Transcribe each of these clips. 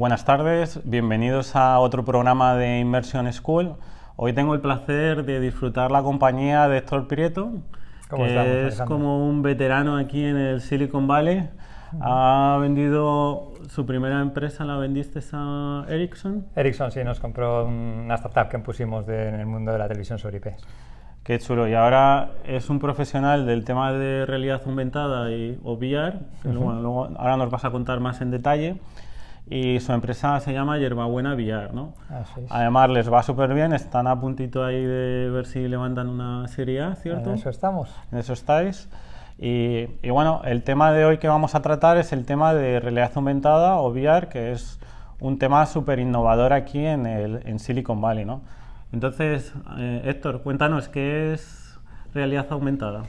Buenas tardes, bienvenidos a otro programa de Immersion School. Hoy tengo el placer de disfrutar la compañía de Héctor Prieto, que es como un veterano aquí en el Silicon Valley. Ha vendido su primera empresa, ¿la vendiste a Ericsson? Ericsson sí, nos compró una startup que pusimos en el mundo de la televisión sobre IP. Qué chulo. Y ahora es un profesional del tema de realidad aumentada y o VR. ahora nos vas a contar más en detalle y su empresa se llama Yerbabuena Villar, ¿no? Además les va súper bien, están a puntito ahí de ver si levantan una serie A, ¿cierto? En eso estamos. En eso estáis. Y, bueno, el tema de hoy que vamos a tratar es el tema de realidad aumentada o VR, que es un tema súper innovador aquí en, el, en Silicon Valley, ¿no? Entonces, eh, Héctor, cuéntanos, ¿qué es realidad aumentada?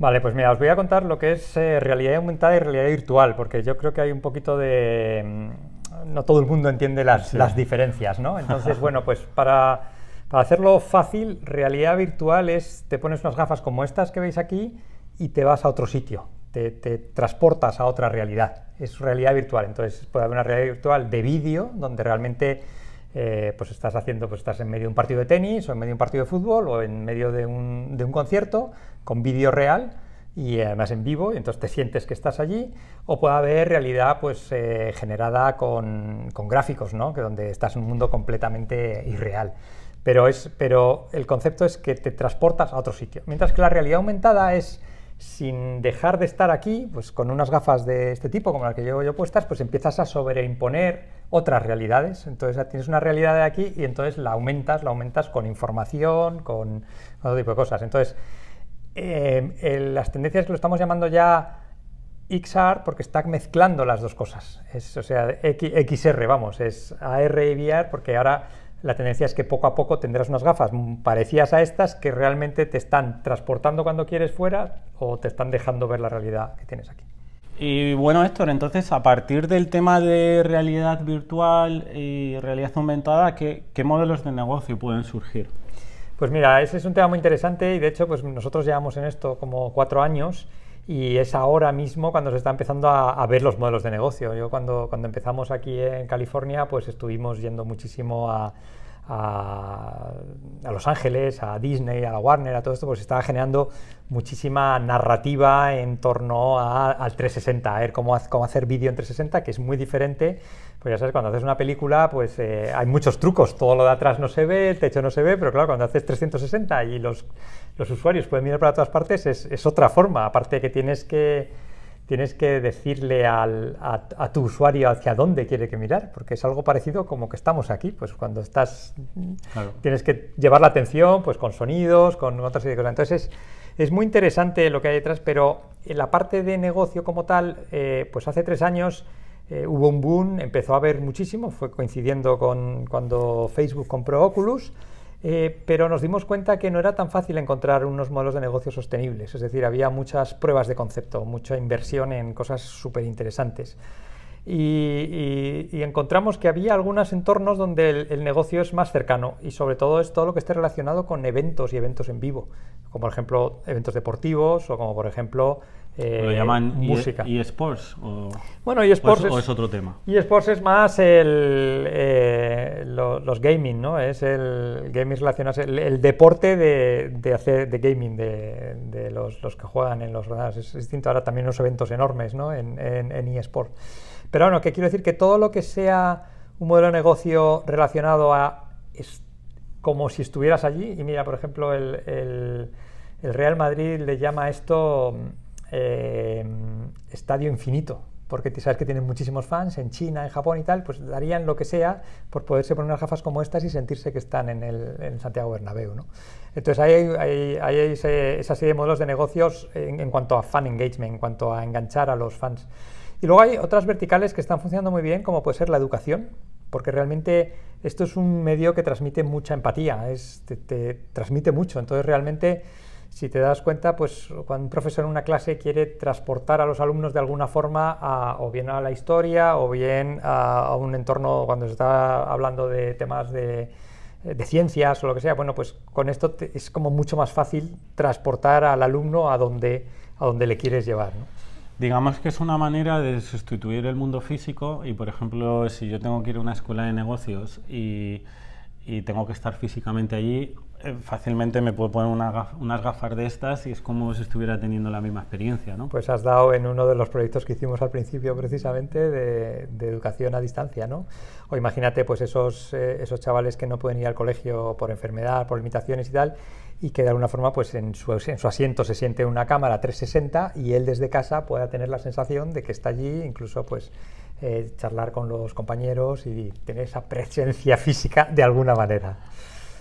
Vale, pues mira, os voy a contar lo que es eh, realidad aumentada y realidad virtual, porque yo creo que hay un poquito de... No todo el mundo entiende las, diferencias, ¿no? Entonces, bueno, pues para, hacerlo fácil, realidad virtual es, te pones unas gafas como estas que veis aquí y te vas a otro sitio, te, te transportas a otra realidad. Es realidad virtual, entonces puede haber una realidad virtual de vídeo, donde realmente eh, pues estás haciendo, pues estás en medio de un partido de tenis o en medio de un partido de fútbol o en medio de un, de un concierto con vídeo real y además en vivo, y entonces te sientes que estás allí, o puede haber realidad pues eh, generada con, con, gráficos, ¿no? que donde estás en un mundo completamente irreal. Pero, es, pero el concepto es que te transportas a otro sitio. Mientras que la realidad aumentada es sin dejar de estar aquí, pues con unas gafas de este tipo, como las que llevo yo puestas, pues empiezas a sobreimponer otras realidades. Entonces tienes una realidad de aquí y entonces la aumentas, la aumentas con información, con, otro tipo de cosas. Entonces, las tendencias lo estamos llamando ya XR porque está mezclando las dos cosas. Es, o sea, XR, vamos, es AR y VR porque ahora la tendencia es que poco a poco tendrás unas gafas parecidas a estas que realmente te están transportando cuando quieres fuera o te están dejando ver la realidad que tienes aquí. Y bueno, Héctor, entonces a partir del tema de realidad virtual y realidad aumentada, ¿qué, modelos de negocio pueden surgir? Pues mira, ese es un tema muy interesante y de hecho pues nosotros llevamos en esto como cuatro años y es ahora mismo cuando se está empezando a, ver los modelos de negocio. Yo cuando, cuando empezamos aquí en California, pues estuvimos yendo muchísimo a, a, Los Ángeles, a Disney, a la Warner, a todo esto, pues estaba generando muchísima narrativa en torno al 360, a ver cómo, cómo hacer vídeo en 360, que es muy diferente. Pues ya sabes, cuando haces una película, pues eh, hay muchos trucos, todo lo de atrás no se ve, el techo no se ve, pero claro, cuando haces 360 y los los usuarios pueden mirar para todas partes, es, otra forma, aparte que tienes que, tienes que decirle a, tu usuario hacia dónde quiere que mirar, porque es algo parecido como que estamos aquí, pues cuando estás, tienes que llevar la atención pues con sonidos, con otras cosas. Entonces es, muy interesante lo que hay detrás, pero en la parte de negocio como tal, eh, pues hace tres años eh, hubo un boom, empezó a haber muchísimo, fue coincidiendo con cuando Facebook compró Oculus, eh, pero nos dimos cuenta que no era tan fácil encontrar unos modelos de negocio sostenibles, es decir, había muchas pruebas de concepto, mucha inversión en cosas súper interesantes. Y, encontramos que había algunos entornos donde el, negocio es más cercano y sobre todo es todo lo que esté relacionado con eventos y eventos en vivo, como por ejemplo eventos deportivos o como por ejemplo eh, ¿Lo llaman música. eSports? O, bueno, eSports es, es, otro tema. eSports es más el, eh, los gaming, ¿no? Es el gaming relacionado, el, deporte de, de, hacer, de gaming, de, de los, los, que juegan en los ordenadores. Es, distinto ahora también unos eventos enormes, ¿no? En, en, en eSports. Pero bueno, que quiero decir que todo lo que sea un modelo de negocio relacionado a es como si estuvieras allí, y mira, por ejemplo, el, el, el Real Madrid le llama esto eh, estadio infinito, porque sabes que tienen muchísimos fans en China, en Japón y tal, pues darían lo que sea por poderse poner unas gafas como estas y sentirse que están en, el, Santiago Bernabéu. ¿no? Entonces ahí hay, hay, esa serie de modelos de negocios en, cuanto a fan engagement, en cuanto a enganchar a los fans. Y luego hay otras verticales que están funcionando muy bien, como puede ser la educación, porque realmente esto es un medio que transmite mucha empatía, es, te transmite mucho, entonces realmente si te das cuenta, pues cuando un profesor en una clase quiere transportar a los alumnos de alguna forma o bien a la historia o bien a, un entorno cuando se está hablando de temas de, ciencias o lo que sea, bueno, pues con esto es como mucho más fácil transportar al alumno a donde, a donde le quieres llevar. Digamos que es una manera de sustituir el mundo físico y, por ejemplo, si yo tengo que ir a una escuela de negocios y, tengo que estar físicamente allí, eh, fácilmente me puedo poner unas gafas de estas y es como si estuviera teniendo la misma experiencia. ¿no? Pues has dado en uno de los proyectos que hicimos al principio precisamente de, educación a distancia. ¿no? O imagínate pues esos, eh, esos chavales que no pueden ir al colegio por enfermedad, por limitaciones y tal, y que de alguna forma pues en su, en su asiento se siente una cámara 360 y él desde casa pueda tener la sensación de que está allí, incluso pues eh, charlar con los compañeros y tener esa presencia física de alguna manera.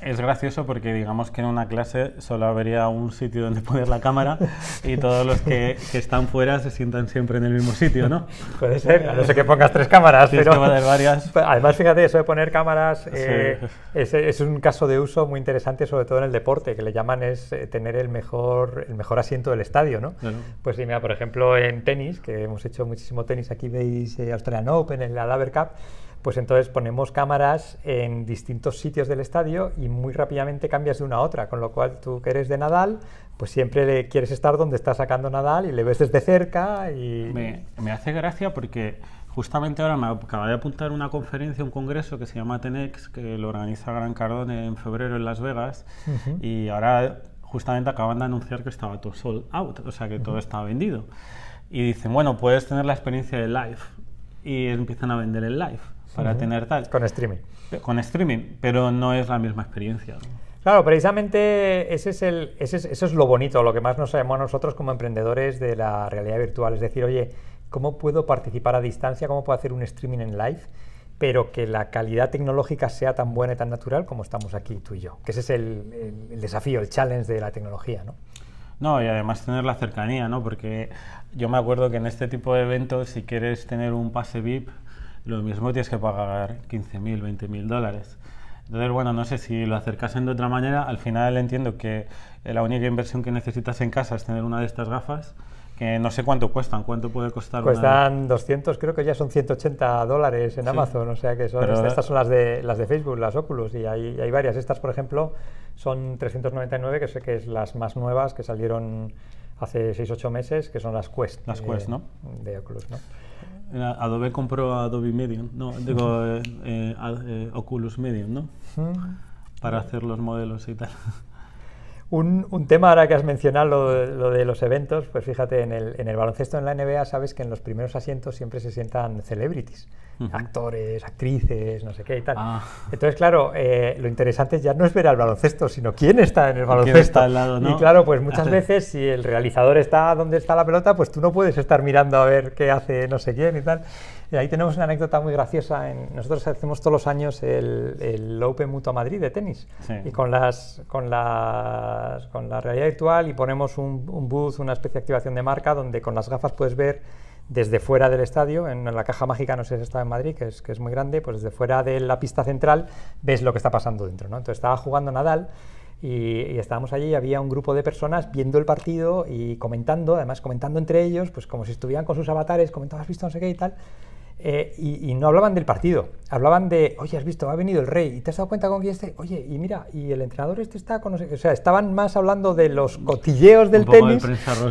Es gracioso porque digamos que en una clase solo habría un sitio donde poner la cámara y todos los que, que, están fuera se sientan siempre en el mismo sitio, ¿no? Puede ser, a no sé que pongas tres cámaras, pero... varias. Además, fíjate, eso de poner cámaras eh, es, es, un caso de uso muy interesante, sobre todo en el deporte, que le llaman es eh, tener el mejor, el mejor asiento del estadio, ¿no? Pues sí, mira, por ejemplo, en tenis, que hemos hecho muchísimo tenis, aquí veis eh, Australian Open, en la Laver Cup, pues entonces ponemos cámaras en distintos sitios del estadio y muy rápidamente cambias de una a otra, con lo cual tú que eres de Nadal, pues siempre le quieres estar donde está sacando Nadal y le ves desde cerca y... Me, hace gracia porque justamente ahora me acaba de apuntar una conferencia, un congreso que se llama Tenex, que lo organiza Gran Cardone en febrero en Las Vegas y ahora justamente acaban de anunciar que estaba todo sold out, o sea que todo estaba vendido. Y dicen, bueno, puedes tener la experiencia de live y empiezan a vender el live para tener tal. Con streaming. Con streaming, pero no es la misma experiencia. Claro, precisamente ese es el, ese es, eso es lo bonito, lo que más nos llamó a nosotros como emprendedores de la realidad virtual. Es decir, oye, ¿cómo puedo participar a distancia? ¿Cómo puedo hacer un streaming en live? pero que la calidad tecnológica sea tan buena y tan natural como estamos aquí tú y yo. Que ese es el, el desafío, el challenge de la tecnología, ¿no? No, y además tener la cercanía, ¿no? Porque yo me acuerdo que en este tipo de eventos, si quieres tener un pase VIP, lo mismo tienes que pagar 15.000, 20.000 dólares. Entonces, bueno, no sé si lo acercasen de otra manera. Al final entiendo que la única inversión que necesitas en casa es tener una de estas gafas, que no sé cuánto cuestan, cuánto puede costar. Cuestan 200, creo que ya son 180 dólares en Amazon, o sea que son, estas son las de, las de Facebook, las Oculus, y hay, hay varias. Estas, por ejemplo, son 399, que sé que es las más nuevas, que salieron hace 6-8 meses, que son las Quest. Las Quest, ¿no? De Oculus, ¿no? Adobe compró Adobe Medium, no, digo eh, eh, eh, Oculus Medium, ¿no? Para hacer los modelos y tal. Un, un, tema ahora que has mencionado lo, de los eventos, pues fíjate, en el, en el, baloncesto en la NBA sabes que en los primeros asientos siempre se sientan celebrities, actores, actrices, no sé qué y tal. Ah. Entonces, claro, eh, lo interesante ya no es ver al baloncesto, sino quién está en el baloncesto. Está al lado, ¿no? Y claro, pues muchas veces si el realizador está donde está la pelota, pues tú no puedes estar mirando a ver qué hace no sé quién y tal. Y ahí tenemos una anécdota muy graciosa. En, nosotros hacemos todos los años el, el Open Mutua Madrid de tenis. Y con, las, con, las, con la realidad virtual y ponemos un, un, booth, una especie de activación de marca, donde con las gafas puedes ver desde fuera del estadio, en, la caja mágica, no sé si está en Madrid, que es, que es muy grande, pues desde fuera de la pista central ves lo que está pasando dentro. ¿no? Entonces estaba jugando Nadal. Y, y, estábamos allí y había un grupo de personas viendo el partido y comentando, además comentando entre ellos, pues como si estuvieran con sus avatares, comentando, has visto no sé qué y tal. Eh, y, no hablaban del partido, hablaban de, oye, has visto, ha venido el rey, y te has dado cuenta con quién está, oye, y mira, y el entrenador este está con, o sea, estaban más hablando de los cotilleos del tenis,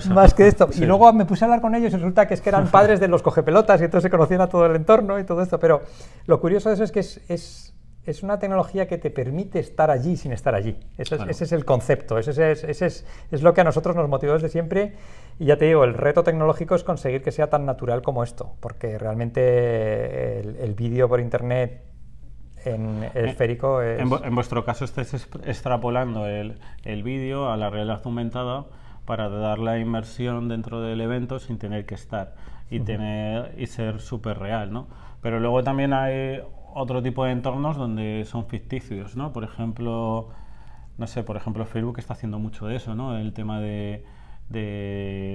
más que de esto. Y luego me puse a hablar con ellos y resulta que es que eran padres de los cogepelotas y entonces se conocían a todo el entorno y todo esto. Pero lo curioso de eso es que es, es es una tecnología que te permite estar allí sin estar allí. Ese, es, el concepto, ese, es, ese es, lo que a nosotros nos motivó desde siempre. Y ya te digo, el reto tecnológico es conseguir que sea tan natural como esto, porque realmente el, vídeo por internet en el eh, esférico es... En, vuestro caso estáis extrapolando el, el vídeo a la realidad aumentada para dar la inmersión dentro del evento sin tener que estar y, tener, y ser súper real, ¿no? Pero luego también hay otro tipo de entornos donde son ficticios, ¿no? Por ejemplo, no sé, por ejemplo Facebook está haciendo mucho de eso, ¿no? El tema de,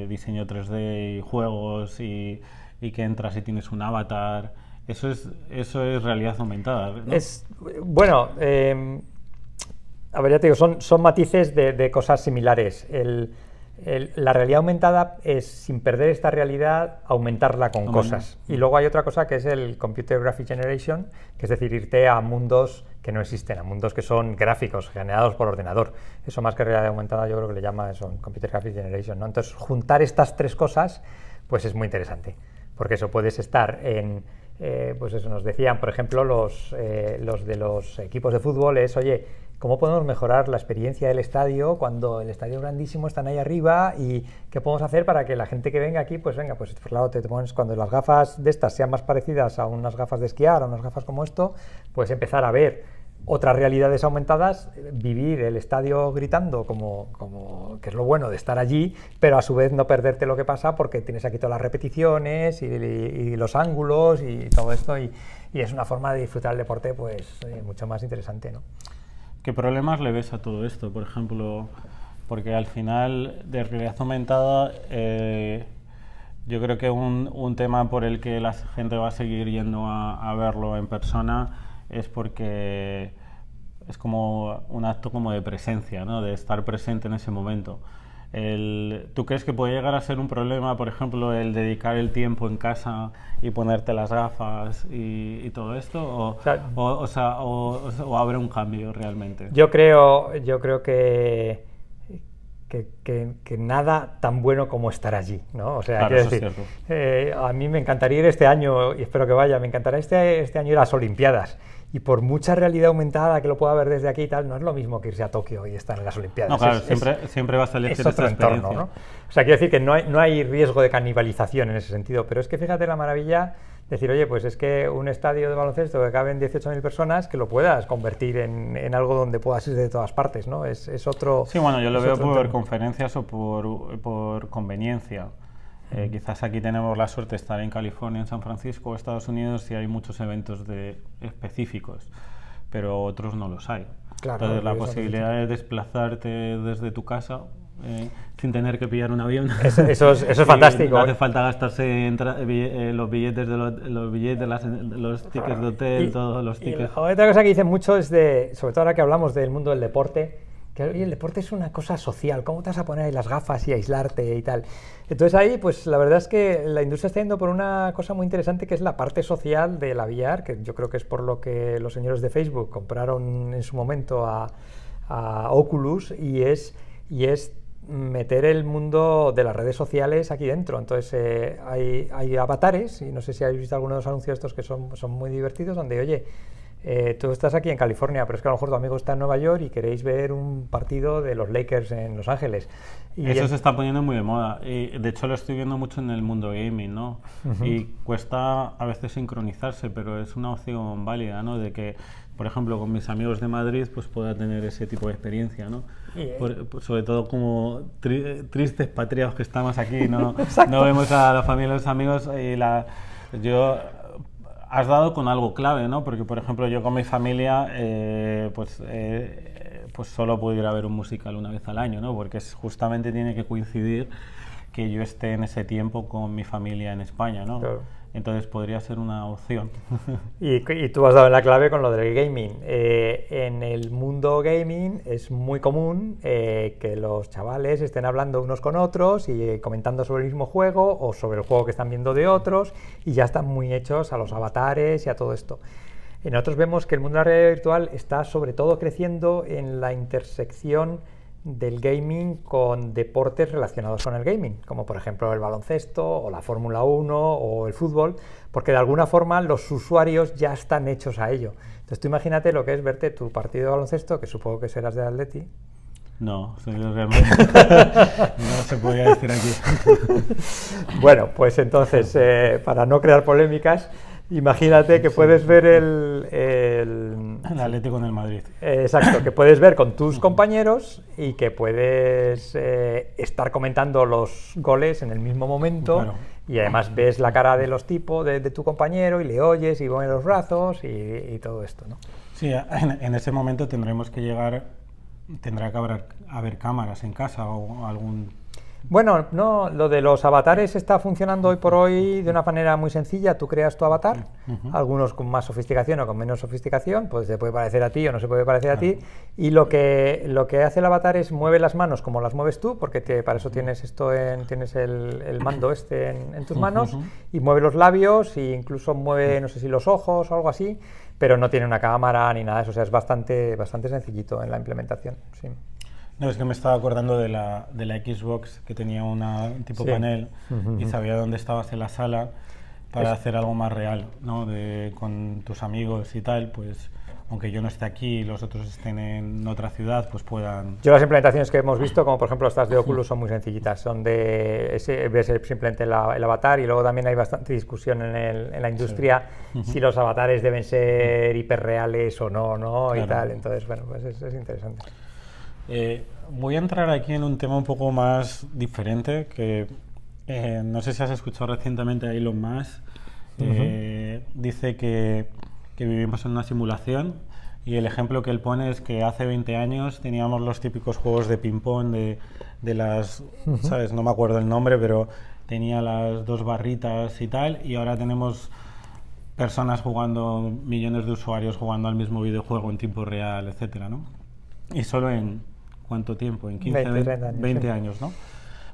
diseño 3D y juegos y, que entras y tienes un avatar. Eso es, eso es realidad aumentada. Es, bueno, em, a ver, ya te digo, son, son matices de, cosas similares. La realidad aumentada es, sin perder esta realidad, aumentarla con cosas. Y luego hay otra cosa que es el Computer Graphic Generation, que es decir, irte a mundos que no existen, a mundos que son gráficos, generados por ordenador. Eso más que realidad aumentada yo creo que le llama eso, Computer Graphics Generation. ¿no? Entonces, juntar estas tres cosas, pues es muy interesante, porque eso puedes estar en... Eh, pues eso nos decían, por ejemplo, los, eh, los de los equipos de fútbol es, oye, ¿Cómo podemos mejorar la experiencia del estadio cuando el estadio grandísimo están ahí arriba? ¿Y qué podemos hacer para que la gente que venga aquí, pues venga, pues por lado te pones cuando las gafas de estas sean más parecidas a unas gafas de esquiar, a unas gafas como esto, pues empezar a ver otras realidades aumentadas, vivir el estadio gritando, como, como, que es lo bueno de estar allí, pero a su vez no perderte lo que pasa porque tienes aquí todas las repeticiones y, los ángulos y todo esto, y, es una forma de disfrutar el deporte pues eh, mucho más interesante. ¿no? ¿Qué problemas le ves a todo esto? Por ejemplo, porque al final de realidad aumentada, eh, yo creo que un, un, tema por el que la gente va a seguir yendo a, verlo en persona es porque es como un acto como de presencia, ¿no? de estar presente en ese momento. ¿Tú crees que puede llegar a ser un problema, por ejemplo, el dedicar el tiempo en casa y ponerte las gafas y, todo esto? O, o, sea, o, habrá un cambio realmente? Yo creo, yo creo que, que, nada tan bueno como estar allí, ¿no? O sea, quiero decir, eh, a mí me encantaría ir este año, y espero que vaya, me encantaría este, este año ir a las Olimpiadas y por mucha realidad aumentada que lo pueda ver desde aquí y tal, no es lo mismo que irse a Tokio y estar en las Olimpiadas. No, claro, siempre, siempre va a salir es otro entorno, ¿no? O sea, quiero decir que no hay, no hay riesgo de canibalización en ese sentido, pero es que fíjate la maravilla decir, oye, pues es que un estadio de baloncesto que caben 18.000 personas, que lo puedas convertir en, en, algo donde puedas ir de todas partes, ¿no? Es, es otro... Sí, bueno, yo lo veo por conferencias o por, por conveniencia. Eh, quizás aquí tenemos la suerte de estar en California, en San Francisco, Estados Unidos, y hay muchos eventos de, específicos, pero otros no los hay. Entonces, la posibilidad de desplazarte desde tu casa eh, sin tener que pillar un avión. Eso, es, eso es fantástico. No hace falta gastarse en eh, los billetes, de los, billetes, los tickets de hotel, todos los tickets. otra cosa que dicen mucho es de, sobre todo ahora que hablamos del mundo del deporte, que el deporte es una cosa social, ¿cómo te vas a poner ahí las gafas y aislarte y tal? Entonces ahí, pues la verdad es que la industria está yendo por una cosa muy interesante que es la parte social de la VR, que yo creo que es por lo que los señores de Facebook compraron en su momento a, Oculus y es, y es meter el mundo de las redes sociales aquí dentro. Entonces eh, hay, hay, avatares, y no sé si habéis visto algunos de los anuncios estos que son, son muy divertidos, donde, oye, eh, tú estás aquí en California, pero es que a lo mejor tu amigo está en Nueva York y queréis ver un partido de los Lakers en Los Ángeles. Y Eso se está poniendo muy de moda. Y de hecho lo estoy viendo mucho en el mundo gaming, ¿no? Y cuesta a veces sincronizarse, pero es una opción válida, ¿no? De que, por ejemplo, con mis amigos de Madrid, pues pueda tener ese tipo de experiencia, ¿no? sobre todo como tristes patriados que estamos aquí, ¿no? no vemos a la familia los amigos y la... Yo has dado con algo clave, ¿no? Porque, por ejemplo, yo con mi familia, eh, pues, eh, pues solo puedo ir a ver un musical una vez al año, ¿no? Porque es, justamente tiene que coincidir que yo esté en ese tiempo con mi familia en España, ¿no? Entonces podría ser una opción. Y, tú has dado la clave con lo del gaming. Eh, en el mundo gaming es muy común eh, que los chavales estén hablando unos con otros y eh, comentando sobre el mismo juego o sobre el juego que están viendo de otros y ya están muy hechos a los avatares y a todo esto. Nosotros vemos que el mundo de la realidad virtual está sobre todo creciendo en la intersección del gaming con deportes relacionados con el gaming, como por ejemplo el baloncesto o la Fórmula 1 o el fútbol, porque de alguna forma los usuarios ya están hechos a ello. Entonces tú imagínate lo que es verte tu partido de baloncesto, que supongo que serás de Atleti. No, realmente. no se podía decir aquí. bueno, pues entonces, eh, para no crear polémicas, Imagínate que puedes ver el, el, Atlético en el Madrid. exacto, que puedes ver con tus compañeros y que puedes eh, estar comentando los goles en el mismo momento y además ves la cara de los tipos, de, tu compañero y le oyes y mueves los brazos y, todo esto, ¿no? Sí, en, ese momento tendremos que llegar, tendrá que haber, haber cámaras en casa o algún Bueno, no, lo de los avatares está funcionando hoy por hoy de una manera muy sencilla. Tú creas tu avatar, algunos con más sofisticación o con menos sofisticación, pues se puede parecer a ti o no se puede parecer a ti. Y lo que, lo que hace el avatar es mueve las manos como las mueves tú, porque para eso tienes esto en, tienes el, mando este en, tus manos, y mueve los labios e incluso mueve, no sé si los ojos o algo así, pero no tiene una cámara ni nada de eso. O sea, es bastante, bastante sencillito en la implementación. Sí. No, es que me estaba acordando de la, de la Xbox que tenía una, un tipo panel y sabía dónde estabas en la sala para hacer algo más real, ¿no? De, con tus amigos y tal, pues aunque yo no esté aquí y los otros estén en otra ciudad, pues puedan... Yo las implementaciones que hemos visto, como por ejemplo estas de Oculus, son muy sencillitas. Son de... Ese, ves simplemente el avatar y luego también hay bastante discusión en, el, en la industria si los avatares deben ser hiperreales o no, ¿no? Y tal. Entonces, bueno, pues es interesante. Eh, voy a entrar aquí en un tema un poco más diferente, que eh, no sé si has escuchado recientemente a Elon Musk. Eh, dice que, vivimos en una simulación y el ejemplo que él pone es que hace 20 años teníamos los típicos juegos de ping-pong de, de, las, ¿sabes? No me acuerdo el nombre, pero tenía las dos barritas y tal, y ahora tenemos personas jugando, millones de usuarios jugando al mismo videojuego en tiempo real, etcétera, ¿no? Y solo en, ¿cuánto tiempo? En 15, 20, años, ¿no?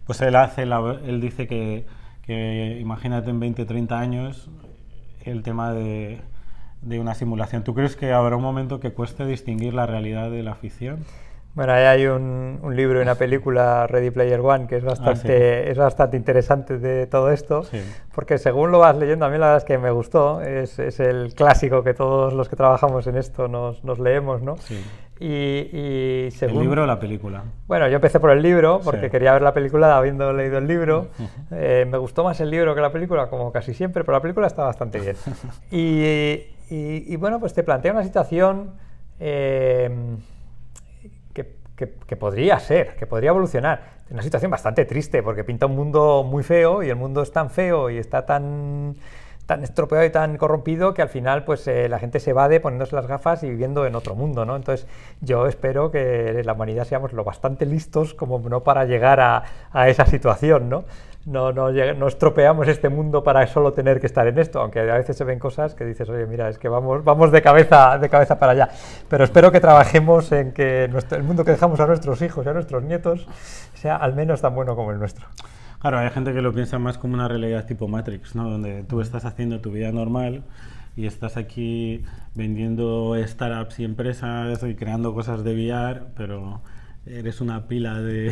Pues él, hace él dice que, imagínate en 20, 30 años el tema de, de una simulación. ¿Tú crees que habrá un momento que cueste distinguir la realidad de la ficción? Bueno, ahí hay un, libro y una película, Ready Player One, que es ah, bastante, es bastante interesante de todo esto, porque según lo vas leyendo, a mí la verdad es que me gustó, es, es el clásico que todos los que trabajamos en esto nos, nos leemos, ¿no? Sí. Y, según... ¿El libro o la película? Bueno, yo empecé por el libro, porque quería ver la película habiendo leído el libro. Eh, me gustó más el libro que la película, como casi siempre, pero la película está bastante bien. y, y, bueno, pues te plantea una situación... Eh, que, podría ser, que podría evolucionar. Una situación bastante triste porque pinta un mundo muy feo y el mundo es tan feo y está tan, tan estropeado y tan corrompido que al final pues eh, la gente se evade poniéndose las gafas y viviendo en otro mundo, ¿no? Entonces yo espero que la humanidad seamos lo bastante listos como no para llegar a, a esa situación, ¿no? No, no, no, estropeamos este mundo para solo tener que estar en esto, aunque a veces se ven cosas que dices, oye, mira, es que vamos, vamos de, cabeza, de cabeza para allá. Pero espero que trabajemos en que el mundo que dejamos a nuestros hijos y a nuestros nietos sea al menos tan bueno como el nuestro. Claro, hay gente que lo piensa más como una realidad tipo Matrix, ¿no? donde tú estás haciendo tu vida normal y estás aquí vendiendo startups y empresas y creando cosas de VR, pero eres una pila de...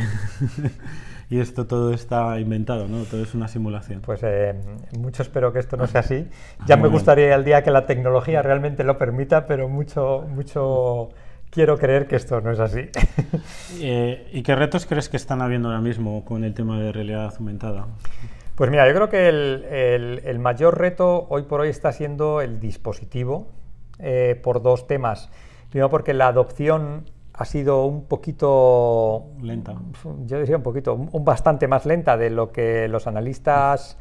y esto todo está inventado, ¿no? Todo es una simulación. Pues eh, mucho espero que esto no sea así. Ya me gustaría el día que la tecnología realmente lo permita, pero mucho, mucho quiero creer que esto no es así. Eh, ¿Y qué retos crees que están habiendo ahora mismo con el tema de realidad aumentada? Pues mira, yo creo que el, el, mayor reto hoy por hoy está siendo el dispositivo eh, por dos temas. Primero porque la adopción ha sido un poquito lenta. Yo diría un poquito, un, bastante más lenta de lo que los analistas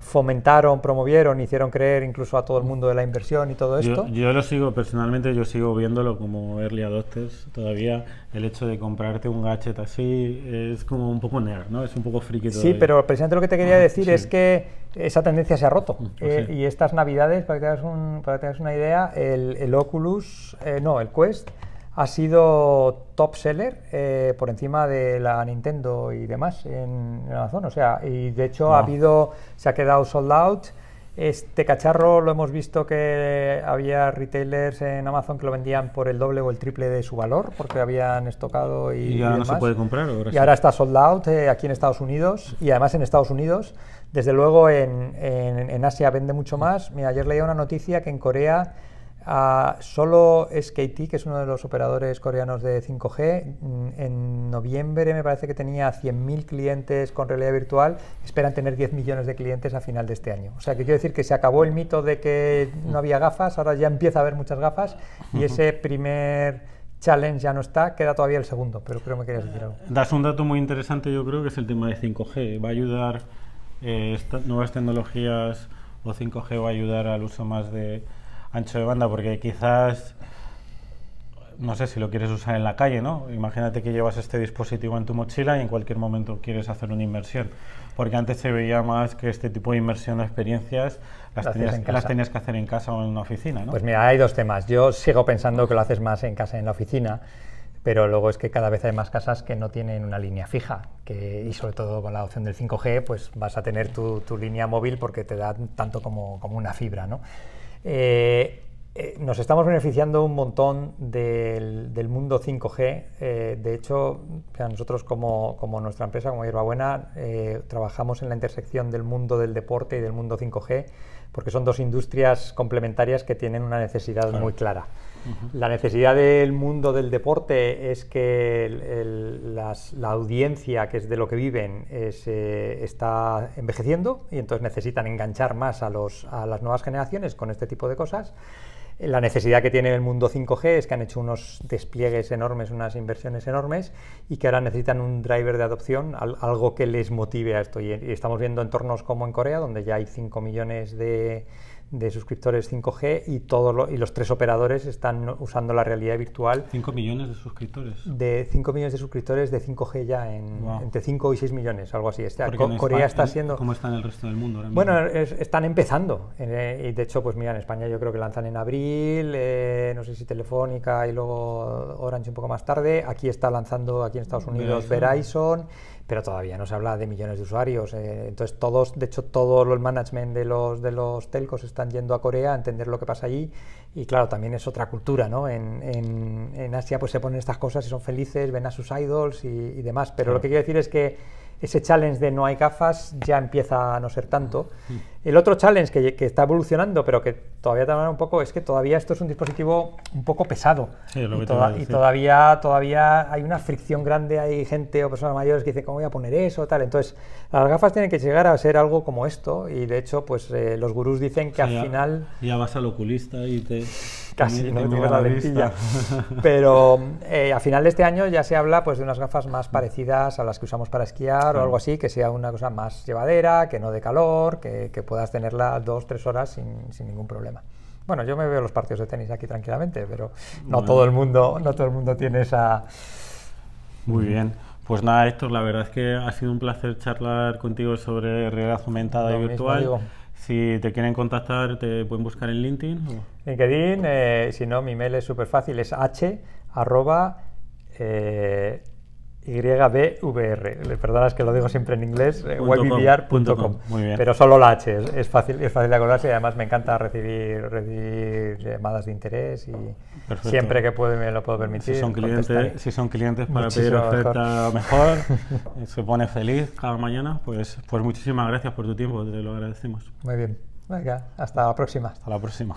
fomentaron, promovieron, hicieron creer incluso a todo el mundo de la inversión y todo esto. Yo, lo sigo personalmente, yo sigo viéndolo como early adopters todavía. El hecho de comprarte un gadget así es como un poco nerd, ¿no? Es un poco friki todavía. Sí, pero precisamente lo que te quería ah, decir es que esa tendencia se ha roto. Mm, pues eh, y estas navidades, para que te hagas, para que te una idea, el, Oculus, eh, no, el Quest ha sido top seller eh, por encima de la Nintendo y demás en, Amazon. O sea, y de hecho ha habido, se ha quedado sold out. Este cacharro lo hemos visto que había retailers en Amazon que lo vendían por el doble o el triple de su valor porque habían estocado y, ¿Y ahora no se puede comprar. y ahora está sold out eh, aquí en Estados Unidos y además en Estados Unidos. Desde luego en, en, en Asia vende mucho más. Mira, ayer leía una noticia que en Corea solo SKT, que es uno de los operadores coreanos de 5G, mm, en noviembre me parece que tenía 100.000 clientes con realidad virtual, esperan tener 10 millones de clientes a final de este año. O sea, que quiero decir que se acabó el mito de que no había gafas, ahora ya empieza a haber muchas gafas y ese primer challenge ya no está, queda todavía el segundo, pero creo que me querías decir algo. Das un dato muy interesante, yo creo que es el tema de 5G. Va a ayudar eh, nuevas tecnologías o 5G va a ayudar al uso más de ancho de banda, porque quizás no sé si lo quieres usar en la calle, ¿no? Imagínate que llevas este dispositivo en tu mochila y en cualquier momento quieres hacer una inversión. Porque antes se veía más que este tipo de inversión o experiencias las, tenías, las que hacer en casa o en una oficina, ¿no? Pues mira, hay dos temas. Yo sigo pensando que lo haces más en casa, en la oficina, pero luego es que cada vez hay más casas que no tienen una línea fija, que, y sobre todo con la opción del 5G, pues vas a tener tu, tu línea móvil porque te da tanto como, como una fibra, ¿no? Eh, eh, nos estamos beneficiando un montón del, del mundo 5G. eh, de hecho, nosotros como, como nuestra empresa, como Hierbabuena, eh, trabajamos en la intersección del mundo del deporte y del mundo 5G, porque son dos industrias complementarias que tienen una necesidad Claro. muy clara. La necesidad del mundo del deporte es que el- el- las- la audiencia, que es de lo que viven, es, eh, está envejeciendo y entonces necesitan enganchar más a, los, a las nuevas generaciones con este tipo de cosas. La necesidad que tiene el mundo 5G es que han hecho unos despliegues enormes, unas inversiones enormes y que ahora necesitan un driver de adopción, al- algo que les motive a esto. Y, y estamos viendo entornos como en Corea, donde ya hay 5 millones de, de suscriptores 5G y, todos lo- y los tres operadores están usando la realidad virtual 5 millones de suscriptores. de 5 millones de suscriptores de 5G ya en Wow. entre 5 y 6 millones, algo así. Este, Co- Corea está siendo... ¿Cómo está en el resto del mundo ahora mismo? Bueno, es- están empezando. eh, y de hecho, pues mira, en España yo creo que lanzan en abril, eh, no sé si Telefónica y luego Orange un poco más tarde. Aquí está lanzando, aquí en Estados Unidos, Verizon. Verizon, pero todavía no se habla de millones de usuarios. eh, entonces, todos, de hecho, todo el management de los, de los telcos están yendo a Corea a entender lo que pasa allí. Y claro, también es otra cultura, ¿no? En, en- en Asia pues se ponen estas cosas y son felices, ven a sus idols y, y demás. Pero lo que quiero decir es que ese challenge de no hay gafas ya empieza a no ser tanto. El otro challenge que, que está evolucionando, pero que todavía tarda un poco, es que todavía esto es un dispositivo un poco pesado. Sí, lo y, que toda- y todavía, todavía hay una fricción grande, hay gente o personas mayores que dicen, ¿cómo voy a poner eso? Tal. Entonces, las gafas tienen que llegar a ser algo como esto, y de hecho, pues eh, los gurús dicen que O sea, al ya- final Ya vas al oculista y te... casi no mueve tiene la lentilla. Pero eh, a final de este año ya se habla pues de unas gafas más parecidas a las que usamos para esquiar o algo así, que sea una cosa más llevadera, que no de calor, que, que puedas tenerla dos, tres horas sin, sin ningún problema. Bueno, yo me veo los partidos de tenis aquí tranquilamente, pero no Bueno. todo el mundo, no todo el mundo tiene esa. Muy bien. Pues nada, Héctor, la verdad es que ha sido un placer charlar contigo sobre realidad aumentada Lo y virtual. Si te quieren contactar, te pueden buscar en LinkedIn. o- LinkedIn, eh, si no, mi mail es súper fácil, es h arroba eh, YBVR. Le perdonas que lo digo siempre en inglés, eh. Pero solo la H, es, es fácil, es fácil de acordarse y además me encanta recibir, recibir llamadas de interés y Perfecto. siempre que puedo me lo puedo permitir. Si son clientes, si son clientes para pedir Muchísimo mejor. oferta mejor, y se pone feliz cada mañana, pues, pues muchísimas gracias por tu tiempo, te lo agradecemos. Muy bien, venga, hasta la próxima. Hasta la próxima.